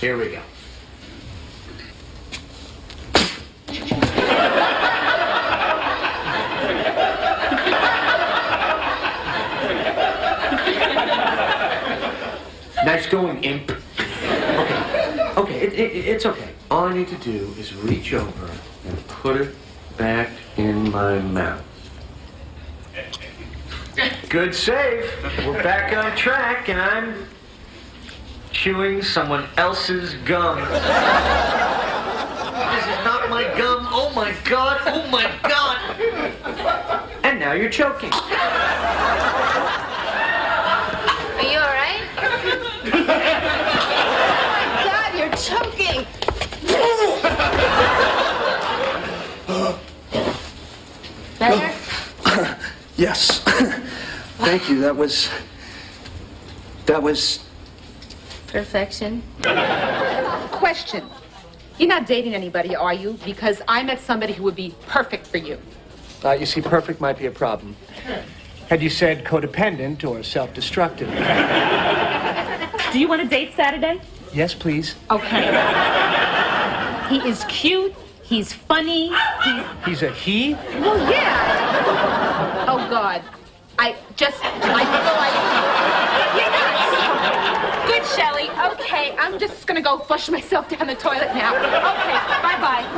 Here we go. Nice going, imp. Okay, okay, it, it, it's okay. All I need to do is reach over and put it back in my mouth. Good save. We're back on track, and I'm chewing someone else's gum. This is not my gum. Oh my god. Oh my god. And now you're choking. Are you all right? oh my God, you're choking. Better? Yes. Thank you. That was. That was. Perfection. Question. You're not dating anybody, are you? Because I met somebody who would be perfect for you. Uh, you see, perfect might be a problem. Had you said codependent or self destructive? Do you want to date Saturday? Yes, please. Okay. he is cute. He's funny. He's. He's a he? Well, yeah. Oh, God. I just. I feel like. You're nuts. Good, Shelley. Okay, I'm just gonna go flush myself down the toilet now. Okay, bye bye.